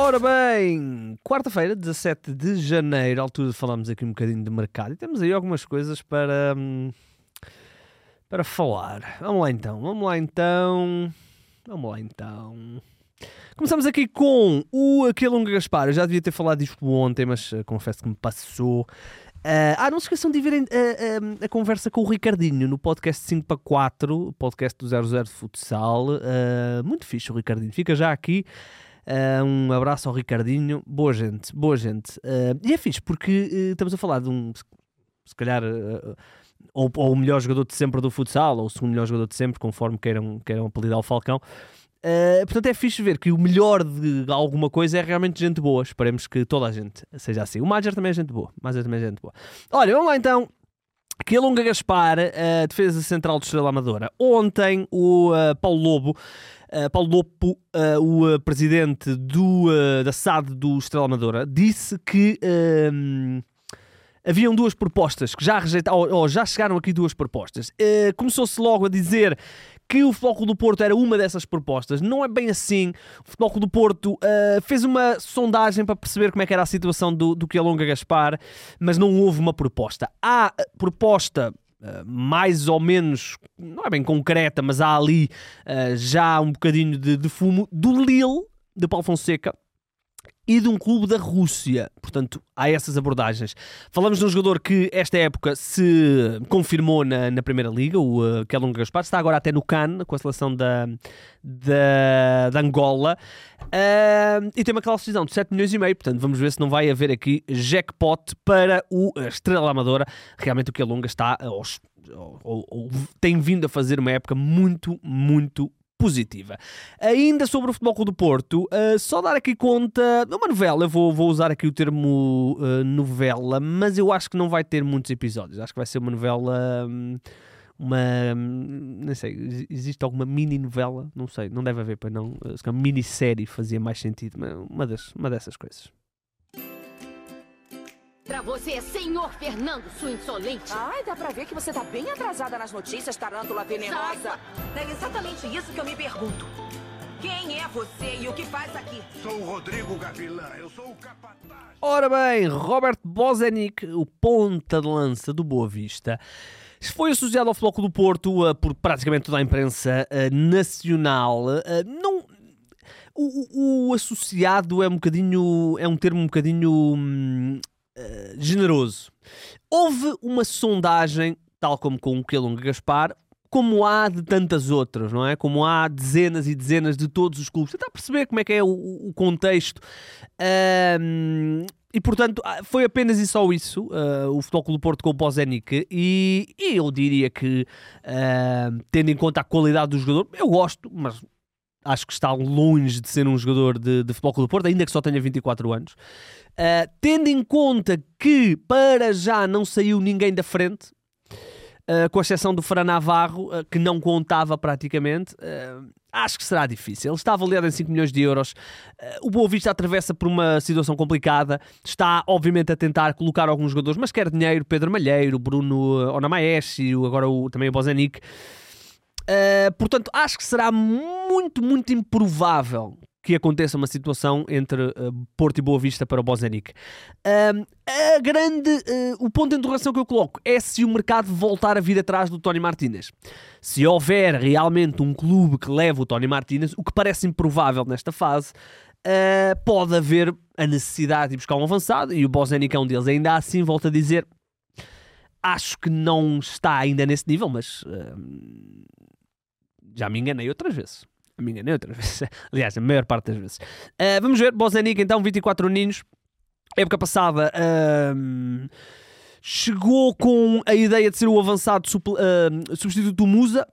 Ora bem, quarta-feira, 17 de janeiro, altura de falarmos aqui um bocadinho de mercado e temos aí algumas coisas para, hum, para falar. Vamos lá então, vamos lá então, vamos lá então. Começamos aqui com o Aquilonga Gaspar. Eu já devia ter falado disto ontem, mas uh, confesso que me passou. Uh, ah, não se esqueçam de verem uh, a conversa com o Ricardinho no podcast 5 para 4, podcast do 00 de futsal. muito fixe o Ricardinho. Fica já aqui. Um abraço ao Ricardinho. Boa gente, boa gente. e é fixe porque estamos a falar de um, se calhar, ou, ou, o melhor jogador de sempre do futsal, ou o segundo melhor jogador de sempre, conforme queiram, queiram apelidar o Falcão. Uh, portanto, é fixe ver que o melhor de alguma coisa é realmente gente boa. Esperemos que toda a gente seja assim. O Major também é gente boa. Major também é gente boa. Olha, vamos lá então. Que Longa Gaspar, uh, defesa central do Estrela Amadora. Ontem, o uh, Paulo Lobo, uh, Paulo Lopo, o presidente do, da SAD do Estrela Amadora, disse que haviam duas propostas que já rejeitaram, ou, ou, já chegaram aqui duas propostas. Começou-se logo a dizer que o Futebol do Porto era uma dessas propostas. Não é bem assim. O Futebol do Porto uh, fez uma sondagem para perceber como é que era a situação do, do Longa Gaspar, mas não houve uma proposta. Há proposta Uh, mais ou menos, não é bem concreta, mas há ali uh, já um bocadinho de, de, fumo do Lille, de Paulo Fonseca, e de um clube da Rússia. Portanto, há essas abordagens. Falamos de um jogador que, esta época, se confirmou na, na Primeira Liga, o uh, Kelon Gaspar, está agora até no Cannes, com a seleção da, da, da Angola, uh, e tem uma classificação de 7 milhões e meio, portanto, vamos ver se não vai haver aqui jackpot para o Estrela Amadora. Realmente o Kelonga está aos ou, ou, ou, tem vindo a fazer uma época muito, muito positiva. Ainda sobre o Futebol Clube do Porto, uh, só dar aqui conta de uma novela, eu vou, vou usar aqui o termo uh, novela, mas eu acho que não vai ter muitos episódios, acho que vai ser uma novela... Um, uma. Não sei, existe alguma mini novela? Não sei, não deve haver, para não. Uma minissérie fazia mais sentido, uma, das, uma dessas coisas. Pra você, senhor Fernando, sua insolente. Ai, dá pra ver que você tá bem atrasada nas notícias, tarântula venenosa. É exatamente isso que eu me pergunto. Quem é você e o que faz aqui? Sou o Rodrigo Gavilã, eu sou o capataz. Ora bem, Robert Bozenic, o ponta de lança do Boa Vista, foi associado ao Floco do Porto uh, por praticamente toda a imprensa uh, nacional. Uh, não, o, o, associado é um bocadinho, é um termo um bocadinho hum, eh, generoso. Houve uma sondagem, tal como com o Quelunga Gaspar, como há de tantas outras, não é? Como há dezenas e dezenas de todos os clubes. Tentar perceber como é que é o, o contexto. Um, e portanto, ah, foi apenas e só isso, uh, o Futebol Clube do Porto com o Bozenic, e, e eu diria que, uh, tendo em conta a qualidade do jogador, eu gosto, mas acho que está longe de ser um jogador de, de Futebol Clube do Porto, ainda que só tenha 24 anos. Uh, tendo em conta que para já não saiu ninguém da frente, uh, com exceção do Fran Navarro, uh, que não contava praticamente, acho que será difícil. Ele está avaliado em 5 milhões de euros. o Boa Vista atravessa por uma situação complicada. Está, obviamente, a tentar colocar alguns jogadores, mas quer dinheiro. Pedro Malheiro, Bruno Onamaeshi, agora o, também o Bozanic. Uh, portanto, acho que será muito, muito improvável que aconteça uma situação entre uh, Porto e Boa Vista para o Bozenic. Uh, a grande, uh, o ponto de interrogação que eu coloco é se o mercado voltar a vir atrás do Tony Martinez. Se houver realmente um clube que leve o Tony Martinez, o que parece improvável nesta fase, pode haver a necessidade de buscar um avançado e o Bozenic é um deles. Ainda assim, volto a dizer, acho que não está ainda nesse nível, mas já me enganei outras vezes a minha neutra, aliás, a maior parte das vezes. Uh, vamos ver, Bozanic então, 24 ninhos, época passada. Uh, chegou com a ideia de ser o avançado uh, substituto do Musa,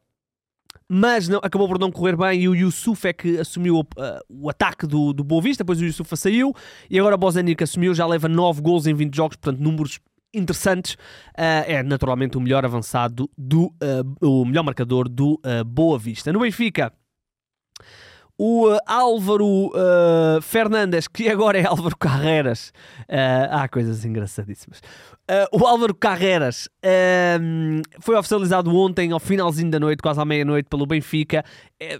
mas não, acabou por não correr bem e o Yusuf é que assumiu uh, o ataque do, do Boa Vista, depois o Yusuf saiu e agora Bozanic assumiu, já leva 9 gols em 20 jogos, portanto números interessantes. Uh, é naturalmente o melhor avançado do, uh, o melhor marcador do Boa Vista. No Benfica, O uh, Álvaro uh, Fernandes, que agora é Álvaro Carreras, uh, há coisas engraçadíssimas. O Álvaro Carreras foi oficializado ontem, ao finalzinho da noite, quase à meia-noite, pelo Benfica.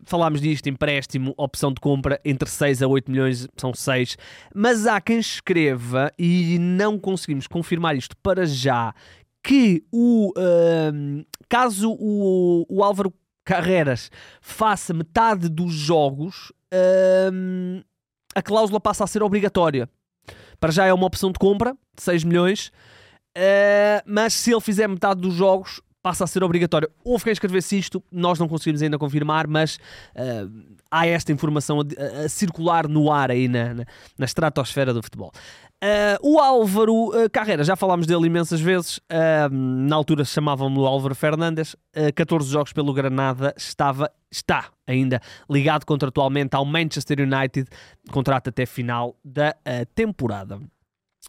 Falámos disto, empréstimo, opção de compra entre 6 a 8 milhões, são 6. Mas há quem escreva, e não conseguimos confirmar isto para já, que o, caso o, o Álvaro Carreras faça metade dos jogos, a cláusula passa a ser obrigatória. Para já é uma opção de compra de 6 milhões, uh, mas se ele fizer metade dos jogos, passa a ser obrigatório. Houve quem escrevesse isto, nós não conseguimos ainda confirmar, mas uh, há esta informação a, a, circular no ar aí na, na, na estratosfera do futebol. Uh, o Álvaro uh, Carreira, já falámos dele imensas vezes, na altura chamavam-no Álvaro Fernandes, 14 jogos pelo Granada, estava, está ainda ligado contratualmente ao Manchester United, contrato até final da temporada.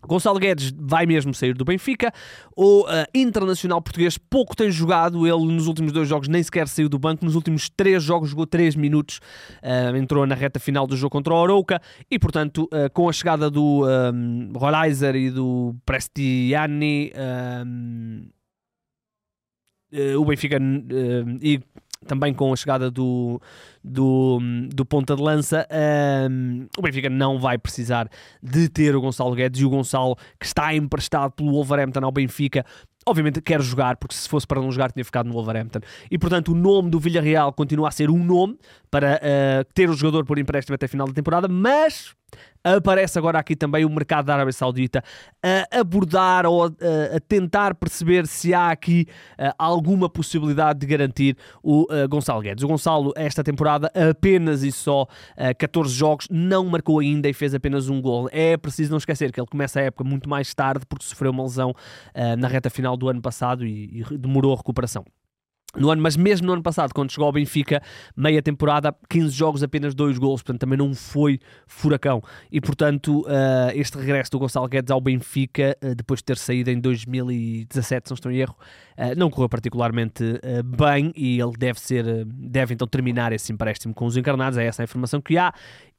Gonçalo Guedes vai mesmo sair do Benfica. O uh, internacional português pouco tem jogado. Ele nos últimos dois jogos nem sequer saiu do banco. Nos últimos três jogos jogou três minutos. Uh, entrou na reta final do jogo contra o Arouca. E, portanto, uh, com a chegada do um, Rolaiser e do Prestiani, um, o Benfica e também com a chegada do, do, do ponta de lança, um, o Benfica não vai precisar de ter o Gonçalo Guedes e o Gonçalo, que está emprestado pelo Wolverhampton ao Benfica, obviamente quer jogar, porque se fosse para não jogar tinha ficado no Wolverhampton. E portanto o nome do Villarreal continua a ser um nome para uh, ter o jogador por empréstimo até a final da temporada, mas aparece agora aqui também o mercado da Arábia Saudita a abordar ou a, tentar perceber se há aqui uh, alguma possibilidade de garantir o uh, Gonçalo Guedes. O Gonçalo, esta temporada, apenas e só uh, eh, 14 jogos, não marcou ainda e fez apenas um gol. É preciso não esquecer que ele começa a época muito mais tarde porque sofreu uma lesão na reta final do ano passado e demorou a recuperação no ano, mas mesmo no ano passado, quando chegou ao Benfica, meia temporada, 15 jogos, apenas 2 gols, portanto também não foi furacão. E portanto, uh, este regresso do Gonçalo Guedes ao Benfica, uh, depois de ter saído em 2017, se não estou em erro, uh, não correu particularmente bem e ele deve ser, deve então terminar esse empréstimo com os encarnados, é essa a informação que há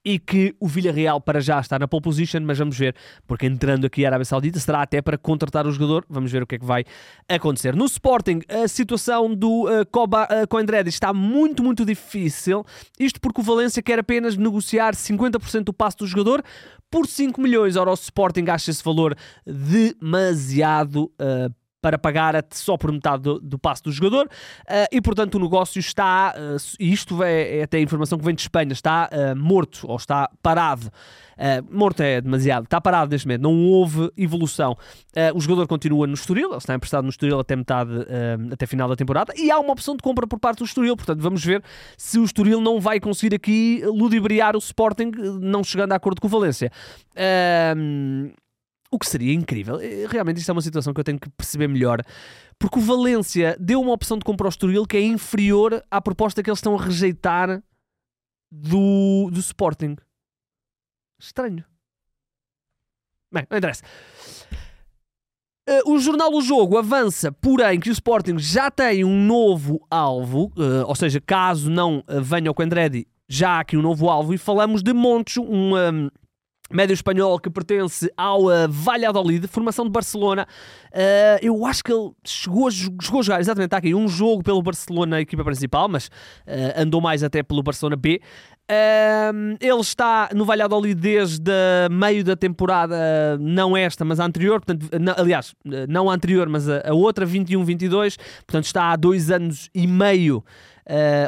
e que o Villarreal para já está na pole position, mas vamos ver, porque entrando aqui a Arábia Saudita será até para contratar o jogador, vamos ver o que é que vai acontecer. No Sporting, a situação do uh, Coba uh, Coendred está muito, muito difícil, isto porque o Valência quer apenas negociar 50% do passo do jogador por 5 milhões. Ora, o Sporting acha esse valor demasiado uh, para pagar só por metade do, do passo do jogador uh, e portanto o negócio está, uh, isto é, é, até a informação que vem de Espanha, está uh, morto ou está parado. morto é demasiado, está parado neste momento, não houve evolução. o jogador continua no Estoril, ele está emprestado no Estoril até metade, até final da temporada e há uma opção de compra por parte do Estoril, portanto vamos ver se o Estoril não vai conseguir aqui ludibriar o Sporting, não chegando a acordo com o Valência. O que seria incrível. Eh, realmente isto é uma situação que eu tenho que perceber melhor. Porque o Valência deu uma opção de compra ao Estoril que é inferior à proposta que eles estão a rejeitar do, do Sporting. Estranho. Bem, não interessa. Uh, o jornal do jogo avança, porém, que o Sporting já tem um novo alvo, uh, ou seja, caso não venha o Coendredi, já há aqui um novo alvo, e falamos de Montes, um, um médio espanhol que pertence ao uh, Valladolid, formação de Barcelona. Uh, eu acho que ele chegou a, chegou a jogar, exatamente, está aqui, um jogo pelo Barcelona, a equipa principal, mas uh, andou mais até pelo Barcelona B. Uh, ele está no Valladolid desde meio da temporada, não esta, mas a anterior, portanto, aliás, não a anterior, mas a, a outra, 21-22, portanto está há dois anos e meio,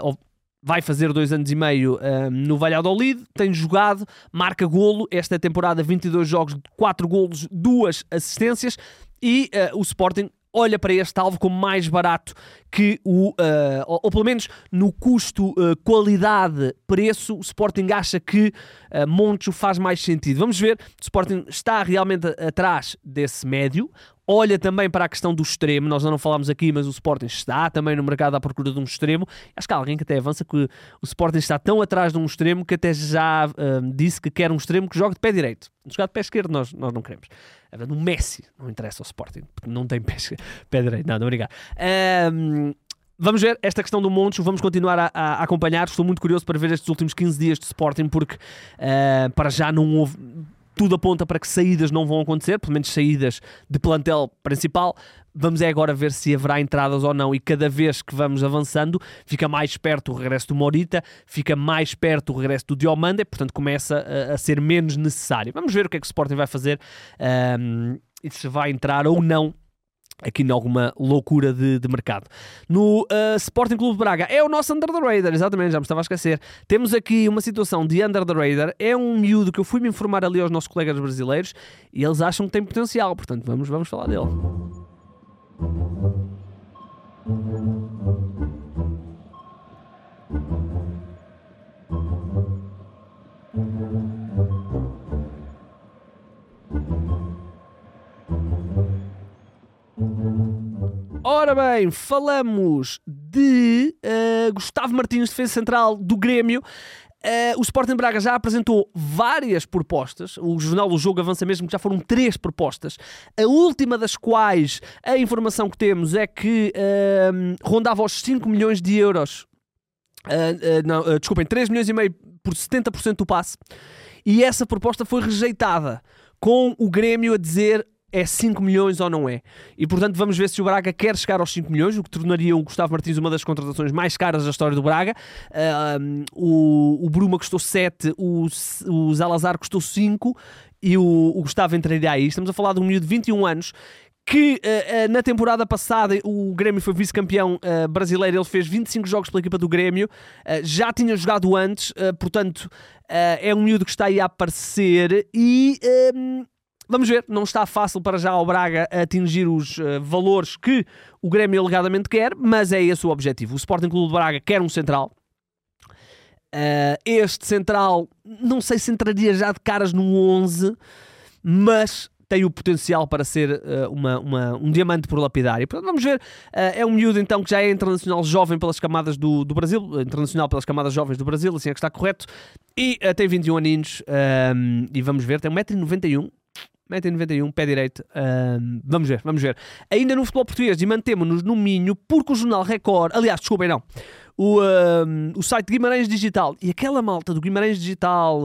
ou vai fazer dois anos e meio uh, no Valladolid, tem jogado, marca golo, esta temporada 22 jogos, 4 golos, 2 assistências e uh, o Sporting olha para este alvo como mais barato que o, uh, ou, ou, pelo menos no custo uh, qualidade-preço, o Sporting acha que uh, Moncho faz mais sentido. Vamos ver, o Sporting está realmente atrás desse médio, olha também para a questão do extremo. Nós não falámos aqui, mas o Sporting está também no mercado à procura de um extremo. Acho que há alguém que até avança que o Sporting está tão atrás de um extremo que até já uh, disse que quer um extremo que jogue de pé direito. Jogar de pé esquerdo nós, nós não queremos. No Messi não interessa ao Sporting, porque não tem pé, pé direito. Não obrigado. Um, Vamos ver esta questão do Montes, vamos continuar a, a acompanhar. Estou muito curioso para ver estes últimos 15 dias de Sporting, porque uh, para já não houve. Tudo aponta para que saídas não vão acontecer, pelo menos saídas de plantel principal. Vamos é agora ver se haverá entradas ou não, e cada vez que vamos avançando, fica mais perto o regresso do Morita, fica mais perto o regresso do Diomande, portanto começa a, a, ser menos necessário. Vamos ver o que é que o Sporting vai fazer um, e se vai entrar ou não aqui em alguma loucura de, de mercado. No uh, Sporting Clube de Braga, é o nosso Under the Radar, exatamente, já me estava a esquecer. Temos aqui uma situação de Under the Radar, é um miúdo que eu fui me informar ali aos nossos colegas brasileiros e eles acham que tem potencial, portanto vamos, vamos falar dele. Ora bem, falamos de uh, Gustavo Martins, defesa central do Grêmio. Uh, o Sporting Braga já apresentou várias propostas. O Jornal do Jogo avança mesmo que já foram três propostas. A última das quais a informação que temos é que uh, rondava os 5 milhões de euros. Uh, não, desculpem, 3 milhões e meio por 70% do passe. E essa proposta foi rejeitada, com o Grêmio a dizer é 5 milhões ou não é. E portanto vamos ver se o Braga quer chegar aos 5 milhões, o que tornaria o Gustavo Martins uma das contratações mais caras da história do Braga. Uh, o, o Bruma custou 7, o, o Zalazar custou 5 e o, o Gustavo entraria aí. Estamos a falar de um miúdo de 21 anos que uh, uh, na temporada passada o Grêmio foi vice-campeão uh, brasileiro, ele fez 25 jogos pela equipa do Grêmio, já tinha jogado antes, portanto é um miúdo que está aí a aparecer e Vamos ver, não está fácil para já ao Braga atingir os uh, valores que o Grêmio alegadamente quer, mas é esse o objetivo. O Sporting Clube de Braga quer um central. Uh, este central, não sei se entraria já de caras no 11, mas tem o potencial para ser uh, uma, uma, um diamante por lapidar. E portanto, vamos ver. Uh, é um miúdo então que já é internacional jovem pelas camadas do, do Brasil, internacional pelas camadas jovens do Brasil, assim é que está correto. E uh, tem 21 aninhos. e vamos ver, tem 1,91m metem 91, pé direito. Vamos ver, vamos ver. Ainda no futebol português e mantemos-nos no Minho, porque o Jornal Record, aliás, desculpem, não. O, um, o site Guimarães Digital e aquela malta do Guimarães Digital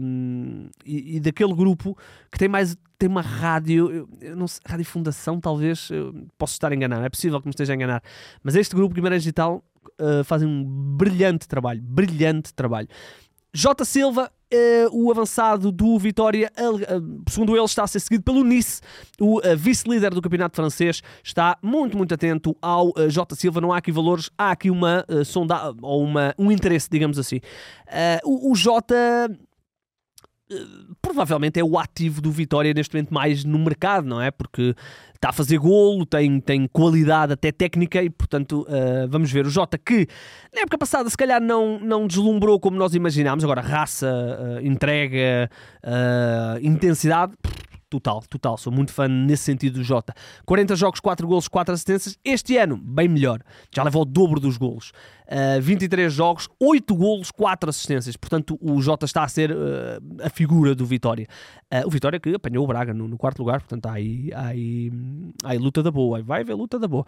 um, e, e, daquele grupo que tem mais tem uma rádio, eu não sei, Rádio Fundação, talvez, posso estar enganado, é possível que me esteja a enganar, mas este grupo Guimarães Digital uh, fazem um brilhante trabalho, brilhante trabalho. J. Silva Uh, o avançado do Vitória, uh, segundo ele, está a ser seguido pelo Nice, o uh, vice-líder do campeonato francês, está muito, muito atento ao J. Silva. Não há aqui valores, há aqui uma sonda ou uma, um interesse, digamos assim. o, o J provavelmente é o ativo do Vitória neste momento mais no mercado, não é? Porque está a fazer golo, tem, tem qualidade até técnica e, portanto, uh, vamos ver. O Jota que na época passada se calhar não, não deslumbrou como nós imaginámos, agora raça, uh, entrega, uh, intensidade total, total. Sou muito fã nesse sentido do Jota. 40 jogos, 4 golos, 4 assistências. Este ano, bem melhor. Já levou o dobro dos golos. Uh, 23 jogos, 8 golos, 4 assistências. Portanto, o Jota está a ser uh, a figura do Vitória. Uh, o Vitória que apanhou o Braga no, no quarto lugar. Portanto, há aí, há aí, há aí luta da boa. Vai haver luta da boa.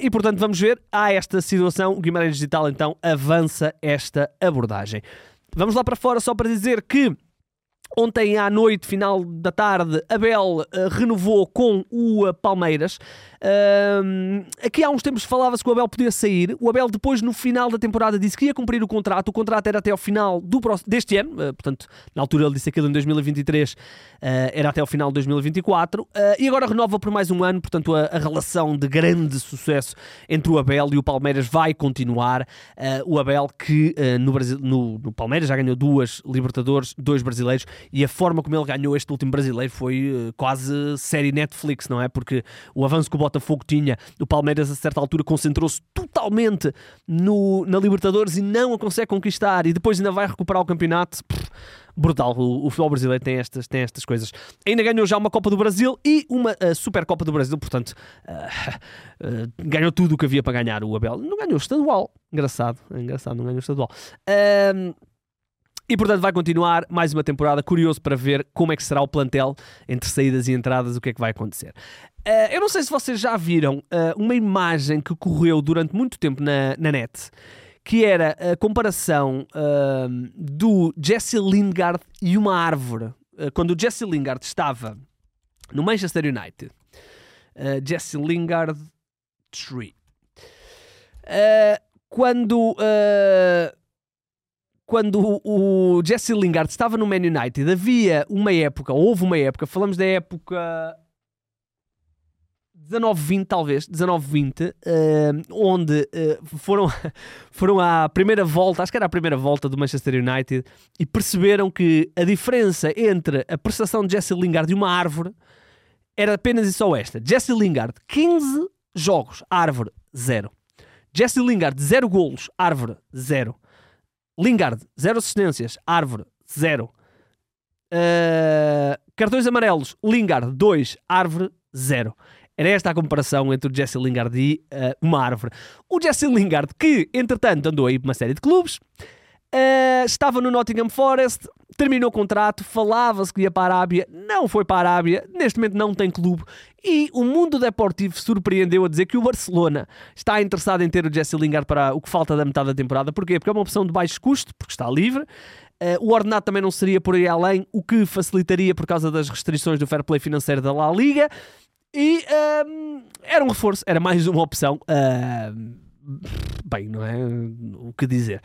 E, portanto, vamos ver. Há esta situação. O Guimarães Digital, então, avança esta abordagem. Vamos lá para fora só para dizer que Ontem à noite, final da tarde, Abel uh, renovou com o uh, Palmeiras. Uh, aqui há uns tempos falava-se que o Abel podia sair. O Abel, depois, no final da temporada, disse que ia cumprir o contrato. O contrato era até ao final do deste ano, uh, portanto, na altura ele disse aquilo em 2023, uh, era até ao final de 2024. Uh, e agora renova por mais um ano, portanto, a, a, relação de grande sucesso entre o Abel e o Palmeiras vai continuar. o Abel, que no, Brasil, no, no Palmeiras já ganhou duas Libertadores, dois brasileiros e a forma como ele ganhou este último brasileiro foi quase série Netflix, não é? Porque o avanço que o Botafogo tinha, o Palmeiras a certa altura concentrou-se totalmente no, na Libertadores e não a consegue conquistar e depois ainda vai recuperar o campeonato. Pff, brutal. O, o, futebol brasileiro tem estas, tem estas coisas. Ainda ganhou já uma Copa do Brasil e uma uh, Super Copa do Brasil, portanto, uh, uh, ganhou tudo o que havia para ganhar o Abel. Não ganhou estadual. Engraçado, engraçado, não ganhou estadual. E portanto vai continuar mais uma temporada. Curioso para ver como é que será o plantel entre saídas e entradas, o que é que vai acontecer. Uh, eu não sei se vocês já viram uh, uma imagem que correu durante muito tempo na, na net, que era a comparação uh, do Jesse Lingard e uma árvore. quando o Jesse Lingard estava no Manchester United. Jesse Lingard Tree. quando quando o Jesse Lingard estava no Man United, havia uma época, houve uma época, falamos da época 19-20 talvez, 19-20, uh, onde uh, foram, foram à primeira volta, acho que era a primeira volta do Manchester United, e perceberam que a diferença entre a prestação de Jesse Lingard e uma árvore era apenas e só esta. Jesse Lingard, 15 jogos, árvore, 0. Jesse Lingard, 0 golos, árvore, 0. Lingard, 0 assistências, árvore, 0. Uh, cartões amarelos, Lingard, 2, árvore, 0. Era esta a comparação entre o Jesse Lingard e uh, uma árvore. O Jesse Lingard, que entretanto andou aí por uma série de clubes, uh, estava no Nottingham Forest, terminou o contrato, falava-se que ia para a Arábia, não foi para a Arábia, neste momento não tem clube. E o mundo deportivo surpreendeu a dizer que o Barcelona está interessado em ter o Jesse Lingard para o que falta da metade da temporada. Porquê? Porque é uma opção de baixo custo, porque está livre. Uh, o ordenado também não seria por aí além, o que facilitaria por causa das restrições do fair play financeiro da La Liga. E um, era um reforço, era mais uma opção. Uh, bem, não é? O que dizer?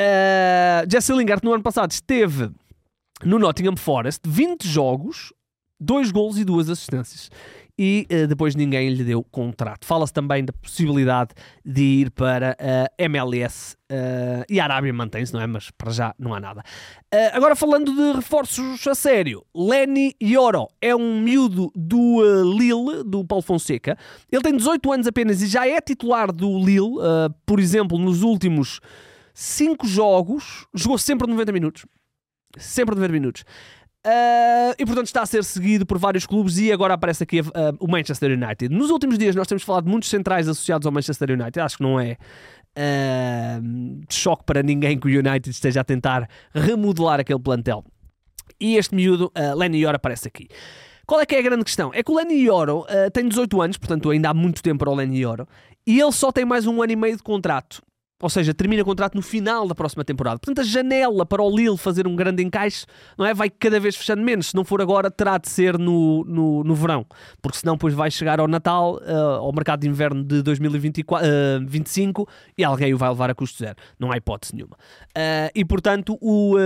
Uh, Jesse Lingard no ano passado esteve no Nottingham Forest 20 jogos, 2 gols e 2 assistências e uh, depois ninguém lhe deu contrato. Fala-se também da possibilidade de ir para a uh, MLS uh, e a Arábia mantém-se, não é? Mas para já não há nada. Eh, agora falando de reforços a sério, Lenny Yoro é um miúdo do Lille, do Paulo Fonseca. Ele tem 18 anos apenas e já é titular do Lille, por exemplo, nos últimos 5 jogos, jogou sempre 90 minutos. Sempre 90 minutos. Uh, e portanto está a ser seguido por vários clubes e agora aparece aqui uh, o Manchester United. Nos últimos dias nós temos falado de muitos centrais associados ao Manchester United. Acho que não é uh, choque para ninguém que o United esteja a tentar remodelar aquele plantel. E este miúdo, uh, Lenny Yoro, aparece aqui. Qual é que é a grande questão? É que o Lenny Yoro tem 18 anos, portanto ainda há muito tempo para o Lenny Yoro, e ele só tem mais um ano e meio de contrato. Ou seja, termina o contrato no final da próxima temporada. Portanto, a janela para o Lille fazer um grande encaixe não é? vai cada vez fechando menos. Se não for agora, terá de ser no, no, no verão. Porque senão depois vai chegar ao Natal, uh, ao mercado de inverno de 2025 uh, e alguém o vai levar a custo zero. Não há hipótese nenhuma. Uh, e, portanto, o,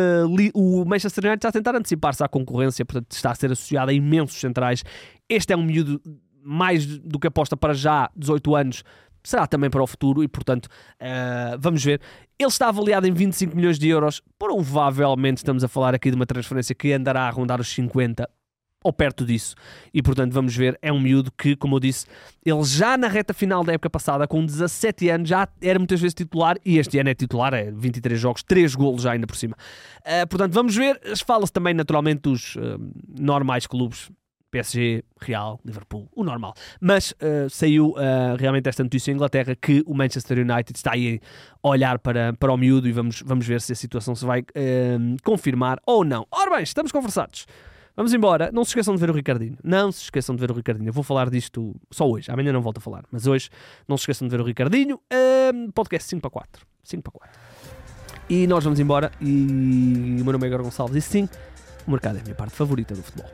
o Manchester United está a tentar antecipar-se à concorrência. Portanto, está a ser associado a imensos centrais. Este é um miúdo mais do que aposta para já, 18 anos, será também para o futuro e, portanto, uh, vamos ver. Ele está avaliado em 25 milhões de euros. Provavelmente estamos a falar aqui de uma transferência que andará a rondar os 50 ou perto disso. E portanto, vamos ver. É um miúdo que, como eu disse, ele já na reta final da época passada, com 17 anos, já era muitas vezes titular e este ano é titular, é 23 jogos, 3 golos já ainda por cima. Uh, portanto, vamos ver. Fala-se também naturalmente dos uh, normais clubes PSG, Real, Liverpool, o normal. Mas uh, saiu uh, realmente esta notícia em Inglaterra que o Manchester United está aí a olhar para, para o miúdo e vamos, vamos ver se a situação se vai uh, confirmar ou não. Ora bem, estamos conversados. Vamos embora. Não se esqueçam de ver o Ricardinho. Não se esqueçam de ver o Ricardinho. Eu vou falar disto só hoje. Amanhã não volto a falar. Mas hoje não se esqueçam de ver o Ricardinho. podcast 5 para 4. 5 para 4. E nós vamos embora. E o meu nome é Igor Gonçalves. E sim, o mercado é a minha parte favorita do futebol.